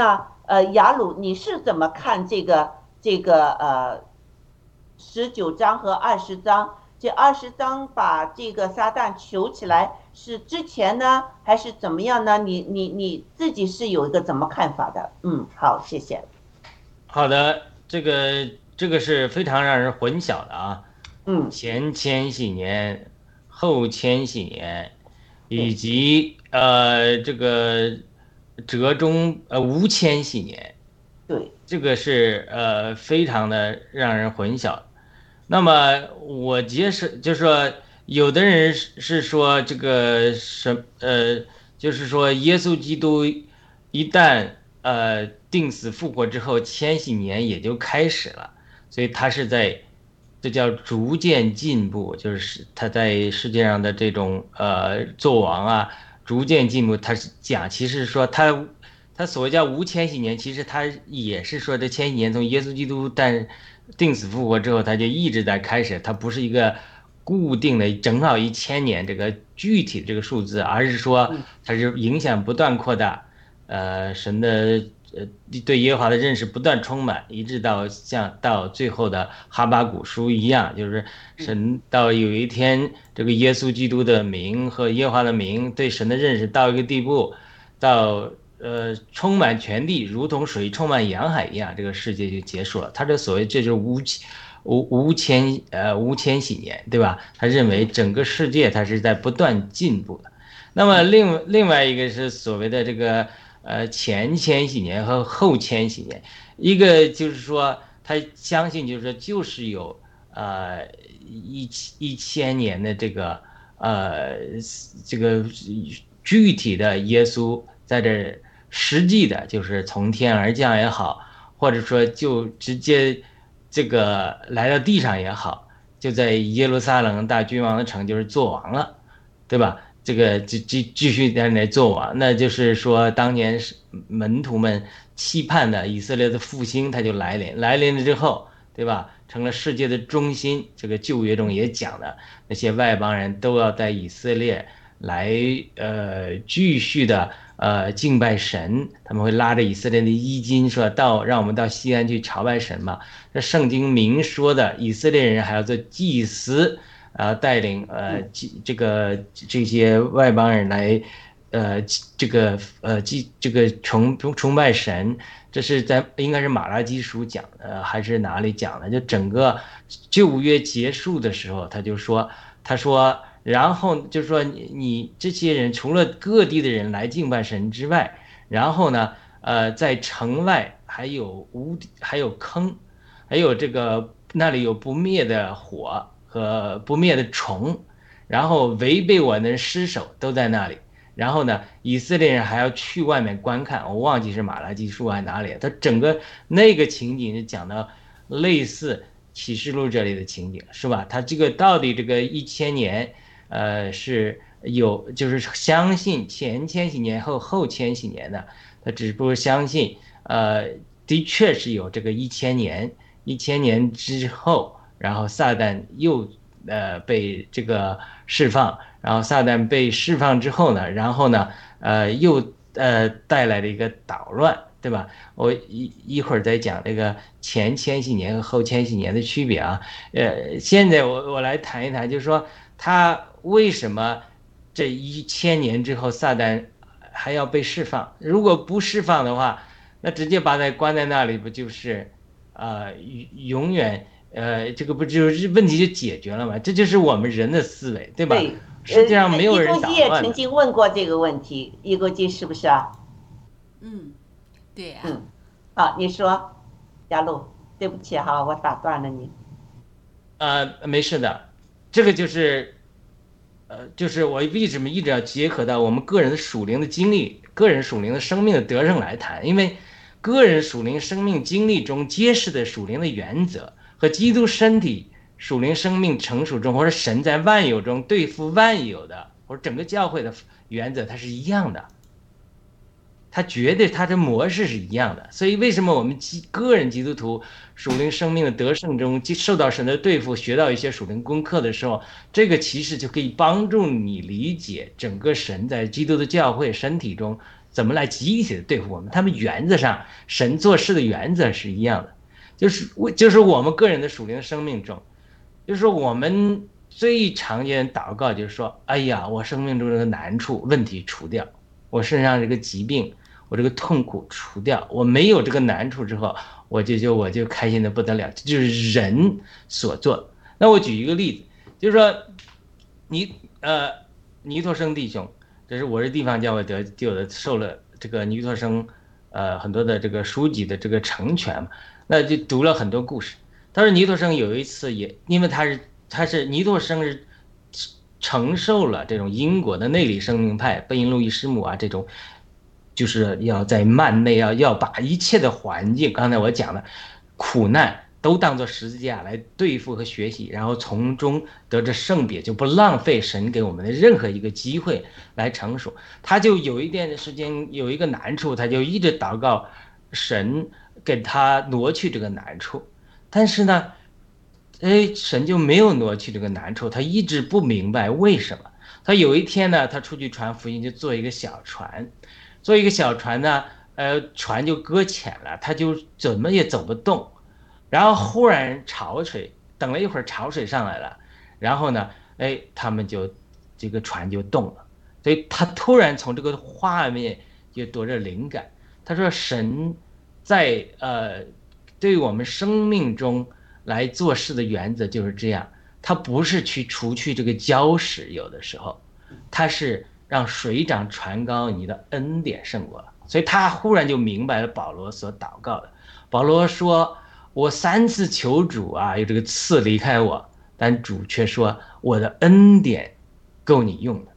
那呃，雅鲁，你是怎么看这个这个呃十九章和二十章？这二十章把这个撒旦求起来是之前呢，还是怎么样呢？你你你自己是有一个怎么看法的？嗯，好，谢谢。好的，这个这个是非常让人混淆的啊。嗯，前千禧年，后千禧年，以及呃这个折中呃无千禧年，对，这个是呃非常的让人混淆。那么我解释就是说，有的人是是说这个什呃，就是说耶稣基督一旦呃定死复活之后，千禧年也就开始了，所以他是在这叫逐渐进步，就是他在世界上的这种呃作王啊，逐渐进步。他是讲，其实说他他所谓叫无千禧年，其实他也是说这千禧年从耶稣基督诞。定死复活之后，他就一直在开始，它不是一个固定的正好一千年这个具体的这个数字，而是说它是影响不断扩大，呃，神的呃对耶和华的认识不断充满，一直到像到最后的哈巴古书一样，就是神到有一天这个耶稣基督的名和耶和华的名对神的认识到一个地步，到。呃，充满全地，如同水充满洋海一样，这个世界就结束了。他这所谓这就是无无无千呃无千禧年，对吧？他认为整个世界它是在不断进步的。那么另另外一个是所谓的这个呃前千禧年和后千禧年，一个就是说他相信就是说就是有呃一一千年的这个呃这个具体的耶稣在这。实际的就是从天而降也好，或者说就直接这个来到地上也好，就在耶路撒冷大君王的城就是做王了，对吧？这个继继继续在那做王，那就是说当年是门徒们期盼的以色列的复兴，它就来临，来临了之后，对吧？成了世界的中心。这个旧约中也讲的，那些外邦人都要在以色列来呃继续的。呃，敬拜神，他们会拉着以色列的衣襟，说到让我们到西安去朝拜神嘛。这圣经明说的，以色列人还要做祭司，啊，带领呃这个这些外邦人来，呃，这个呃祭这个崇崇拜神。这是在应该是马拉基书讲的，还是哪里讲的？就整个旧约结束的时候，他就说，他说。然后就是说，你你这些人除了各地的人来敬拜神之外，然后呢，呃，在城外还有无还有坑，还有这个那里有不灭的火和不灭的虫，然后违背我的尸首都在那里。然后呢，以色列人还要去外面观看，我忘记是马拉基书还是哪里，他整个那个情景是讲的类似启示录这里的情景，是吧？他这个到底这个一千年。呃，是有，就是相信前千禧年后后千禧年的，他只不过相信，呃，的确是有这个一千年，一千年之后，然后撒旦又呃被这个释放，然后撒旦被释放之后呢，然后呢，呃，又呃带来了一个捣乱，对吧？我一一会儿再讲这个前千禧年和后千禧年的区别啊，呃，现在我我来谈一谈，就是说他。为什么这一千年之后撒旦还要被释放？如果不释放的话，那直接把他关在那里，不就是呃永远呃这个不就是问题就解决了吗？这就是我们人的思维，对吧？实际上没有人打乱。易也曾经问过这个问题，易国基是不是啊？嗯，对呀。嗯，好，你说，佳璐，对不起哈，我打断了你。呃，没事的，这个就是。呃，就是我为什么一直要结合到我们个人的属灵的经历、个人属灵的生命的得胜来谈？因为个人属灵生命经历中揭示的属灵的原则，和基督身体属灵生命成熟中，或者神在万有中对付万有的，或者整个教会的原则，它是一样的。它绝对，它的模式是一样的。所以，为什么我们基个人基督徒属灵生命的得胜中，受到神的对付，学到一些属灵功课的时候，这个其实就可以帮助你理解整个神在基督的教会身体中怎么来集体的对付我们？他们原则上，神做事的原则是一样的，就是我就是我们个人的属灵生命中，就是我们最常见祷告就是说，哎呀，我生命中的难处问题除掉，我身上这个疾病，我这个痛苦除掉，我没有这个难处之后，我就就我就开心的不得了，这就是人所做。那我举一个例子，就是说，尼呃尼托生弟兄。这是我这地方教会得就的受了这个尼托生，呃很多的这个书籍的这个成全嘛，那就读了很多故事。他说尼托生有一次也因为他是他是尼托生是承受了这种英国的内里生命派贝因路易师母啊这种，就是要在曼内要要把一切的环境，刚才我讲的苦难。都当做十字架来对付和学习，然后从中得着圣别，就不浪费神给我们的任何一个机会来成熟。他就有一点时间有一个难处，他就一直祷告神给他挪去这个难处。但是呢，哎，神就没有挪去这个难处，他一直不明白为什么。他有一天呢，他出去传福音，就坐一个小船，坐一个小船呢，呃，船就搁浅了，他就怎么也走不动。然后忽然潮水，等了一会儿潮水上来了，然后呢，哎，他们就这个船就动了，所以他突然从这个画面就得着灵感。他说：“神在呃，对我们生命中来做事的原则就是这样，他不是去除去这个礁石，有的时候，他是让水涨船高，你的恩典胜过了。所以他忽然就明白了保罗所祷告的。保罗说。”我三次求主啊，有这个刺离开我，但主却说我的恩典够你用的。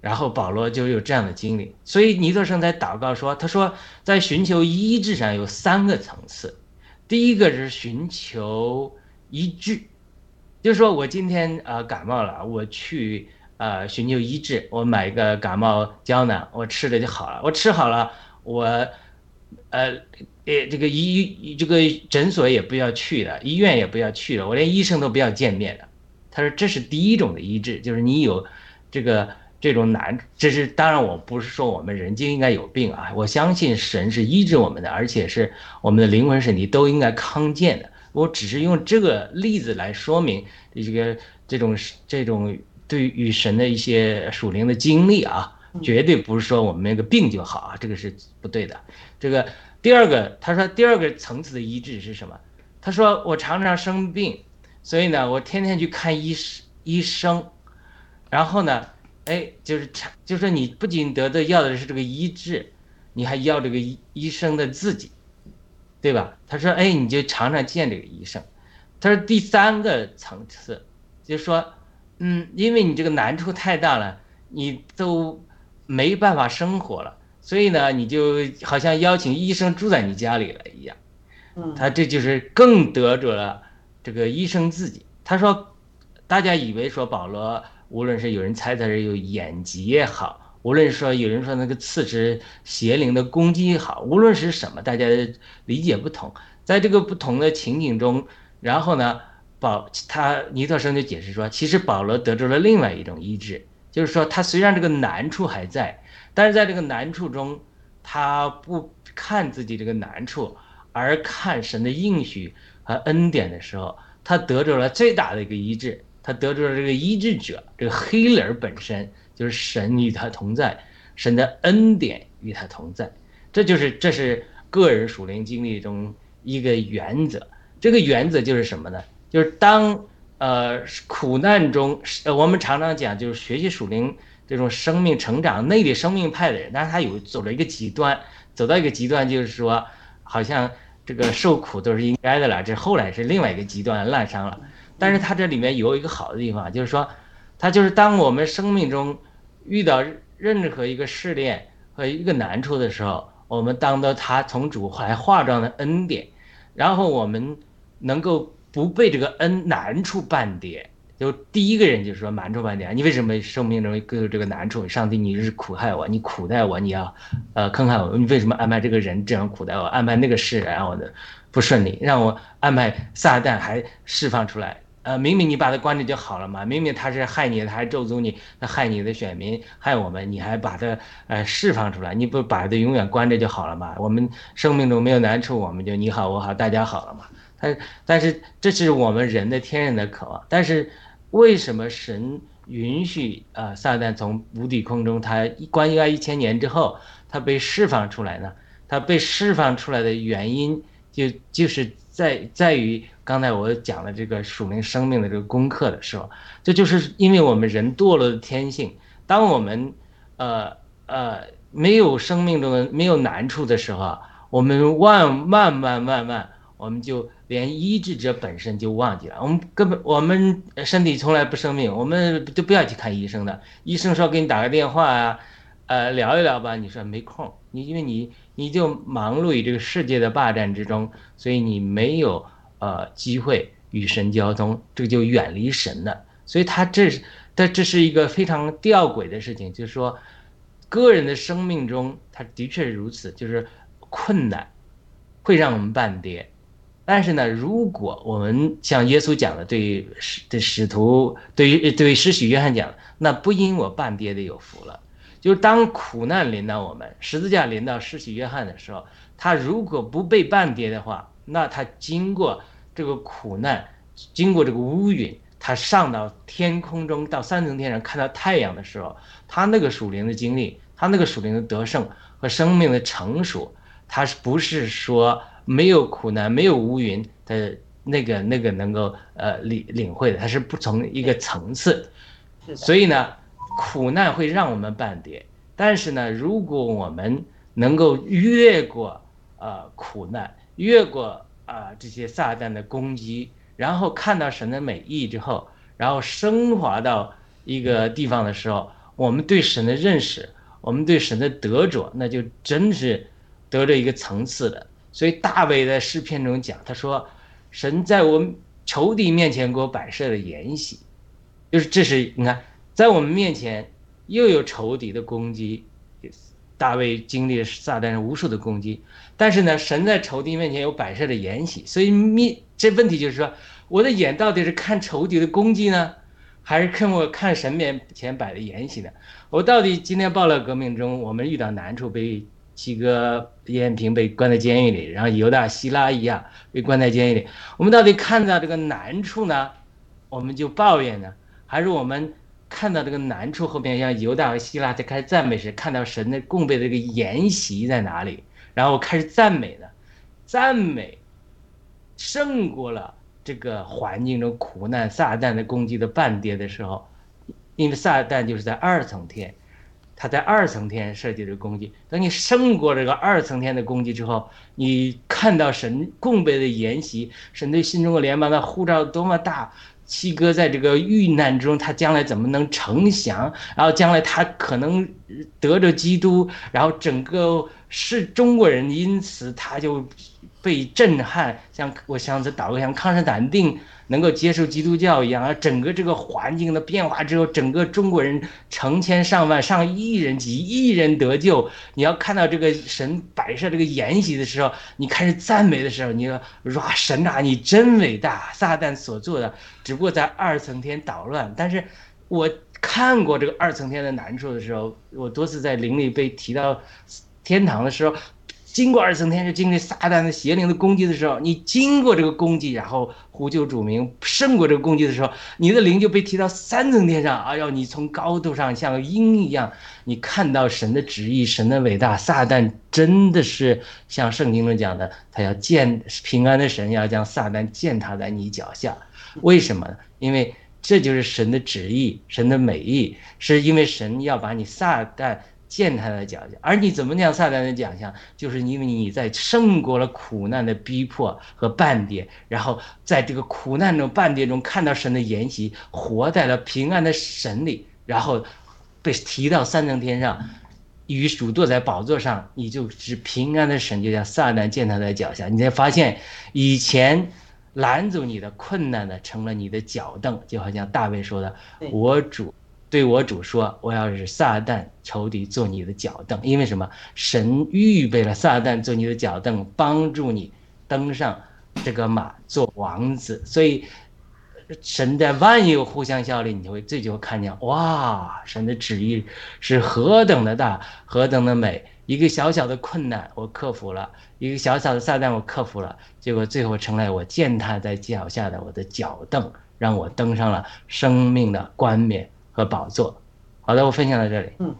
然后保罗就有这样的经历，所以尼特生在祷告说：“他说在寻求医治上有三个层次，第一个是寻求医治，就是说我今天呃感冒了，我去呃寻求医治，我买一个感冒胶囊，我吃了就好了，我吃好了，我呃。”诶，这个医这个诊所也不要去了，医院也不要去了，我连医生都不要见面了。他说这是第一种的医治，就是你有这个这种难，这是当然我不是说我们人就应该有病啊，我相信神是医治我们的，而且是我们的灵魂身体都应该康健的。我只是用这个例子来说明这个这种这种对与神的一些属灵的经历啊，绝对不是说我们那个病就好啊，这个是不对的，这个。第二个，他说第二个层次的医治是什么？他说我常常生病，所以呢，我天天去看医生医生，然后呢，哎，就是就是说你不仅得的要的是这个医治，你还要这个医医生的自己，对吧？他说，哎，你就常常见这个医生。他说第三个层次，就是说，嗯，因为你这个难处太大了，你都没办法生活了。所以呢，你就好像邀请医生住在你家里了一样，嗯，他这就是更得着了这个医生自己。他说，大家以为说保罗，无论是有人猜他是有眼疾也好，无论说有人说那个刺是邪灵的攻击也好，无论是什么，大家的理解不同。在这个不同的情景中，然后呢，保他尼特生就解释说，其实保罗得着了另外一种医治，就是说他虽然这个难处还在。但是在这个难处中，他不看自己这个难处，而看神的应许和恩典的时候，他得着了最大的一个医治。他得知了这个医治者，这个黑人本身就是神与他同在，神的恩典与他同在。这就是这是个人属灵经历中一个原则。这个原则就是什么呢？就是当呃苦难中，呃我们常常讲就是学习属灵。这种生命成长、内里生命派的人，但是他有走了一个极端，走到一个极端，就是说，好像这个受苦都是应该的了。这后来是另外一个极端，滥伤了。但是他这里面有一个好的地方，就是说，他就是当我们生命中遇到任何一个试炼和一个难处的时候，我们当到他从主怀化妆的恩典，然后我们能够不被这个恩难处绊跌。就第一个人就是说难处半点，你为什么生命中各有这个难处？上帝，你是苦害我，你苦待我，你要，呃，坑害我，你为什么安排这个人这样苦待我，安排那个事让我的不顺利，让我安排撒旦还释放出来，呃，明明你把他关着就好了嘛，明明他是害你，他还咒诅你，他害你的选民，害我们，你还把他呃释放出来，你不把他永远关着就好了嘛？我们生命中没有难处，我们就你好我好大家好了嘛？他但是这是我们人的天然的渴望，但是为什么神允许呃撒旦从无底空中他关押一千年之后，他被释放出来呢？他被释放出来的原因就就是在在于。刚才我讲了这个属灵生命的这个功课的时候，这就是因为我们人堕落的天性。当我们，呃呃，没有生命中的没有难处的时候，我们万万万万万，我们就连医治者本身就忘记了。我们根本我们身体从来不生病，我们就不要去看医生的。医生说给你打个电话啊，呃，聊一聊吧。你说没空，你因为你你就忙碌于这个世界的霸占之中，所以你没有。呃，机会与神交通，这个就远离神了。所以他这是，他这是一个非常吊诡的事情，就是说，个人的生命中，他的确如此，就是困难会让我们半跌。但是呢，如果我们像耶稣讲的，对使对使徒，对于对施洗约翰讲，那不因我半跌的有福了。就当苦难临到我们，十字架临到施洗约翰的时候，他如果不被半跌的话。那他经过这个苦难，经过这个乌云，他上到天空中，到三层天上看到太阳的时候，他那个属灵的经历，他那个属灵的得胜和生命的成熟，他是不是说没有苦难、没有乌云的那个那个能够呃领领会的？他是不从一个层次。所以呢，苦难会让我们半跌，但是呢，如果我们能够越过呃苦难。越过啊这些撒旦的攻击，然后看到神的美意之后，然后升华到一个地方的时候，我们对神的认识，我们对神的得着，那就真是得着一个层次的。所以大卫在诗篇中讲，他说：“神在我们仇敌面前给我摆设的筵席，就是这是你看，在我们面前又有仇敌的攻击。”大卫经历了撒旦无数的攻击，但是呢，神在仇敌面前有摆设的筵席，所以面这问题就是说，我的眼到底是看仇敌的攻击呢，还是看我看神面前摆的筵席呢？我到底今天报了革命中，我们遇到难处，被七哥燕平被关在监狱里，然后犹大希拉一样被关在监狱里，我们到底看到这个难处呢，我们就抱怨呢，还是我们？看到这个难处后面，像犹大和希腊在开始赞美时，看到神的供备的这个筵席在哪里，然后开始赞美的，赞美胜过了这个环境中苦难撒旦的攻击的半跌的时候，因为撒旦就是在二层天，他在二层天设计的攻击。等你胜过这个二层天的攻击之后，你看到神供备的筵席，神对新中国联邦的护照多么大。七哥在这个遇难中，他将来怎么能成祥？然后将来他可能得着基督，然后整个是中国人，因此他就被震撼，像我想着祷告，像康斯坦丁能够接受基督教一样。而整个这个环境的变化之后，整个中国人成千上万、上亿人、几亿人得救。你要看到这个神摆设这个筵席的时候，你开始赞美的时候，你说哇，神啊，你真伟大！撒旦所做的。只不过在二层天捣乱，但是我看过这个二层天的难处的时候，我多次在灵里被提到天堂的时候，经过二层天是经历撒旦的邪灵的攻击的时候，你经过这个攻击，然后呼救主名胜过这个攻击的时候，你的灵就被提到三层天上。哎呦，你从高度上像鹰一样，你看到神的旨意，神的伟大。撒旦真的是像圣经中讲的，他要践平安的神，要将撒旦践踏在你脚下。为什么呢？因为这就是神的旨意，神的美意，是因为神要把你撒旦践踏的脚下。而你怎么讲撒旦的脚下？就是因为你在胜过了苦难的逼迫和半跌，然后在这个苦难中半跌中看到神的筵席，活在了平安的神里，然后被提到三层天上，与主坐在宝座上，你就是平安的神，就像撒旦践踏在脚下。你才发现以前。拦阻你的困难呢，成了你的脚凳，就好像大卫说的：“我主对我主说，我要是撒旦仇敌做你的脚凳，因为什么？神预备了撒旦做你的脚凳，帮助你登上这个马做王子。所以神在万有互相效力，你就会这就会看见哇，神的旨意是何等的大，何等的美。一个小小的困难我克服了，一个小小的撒旦我克服了，结果最后成了我践踏在脚下的我的脚凳，让我登上了生命的冠冕和宝座。好的，我分享到这里。嗯，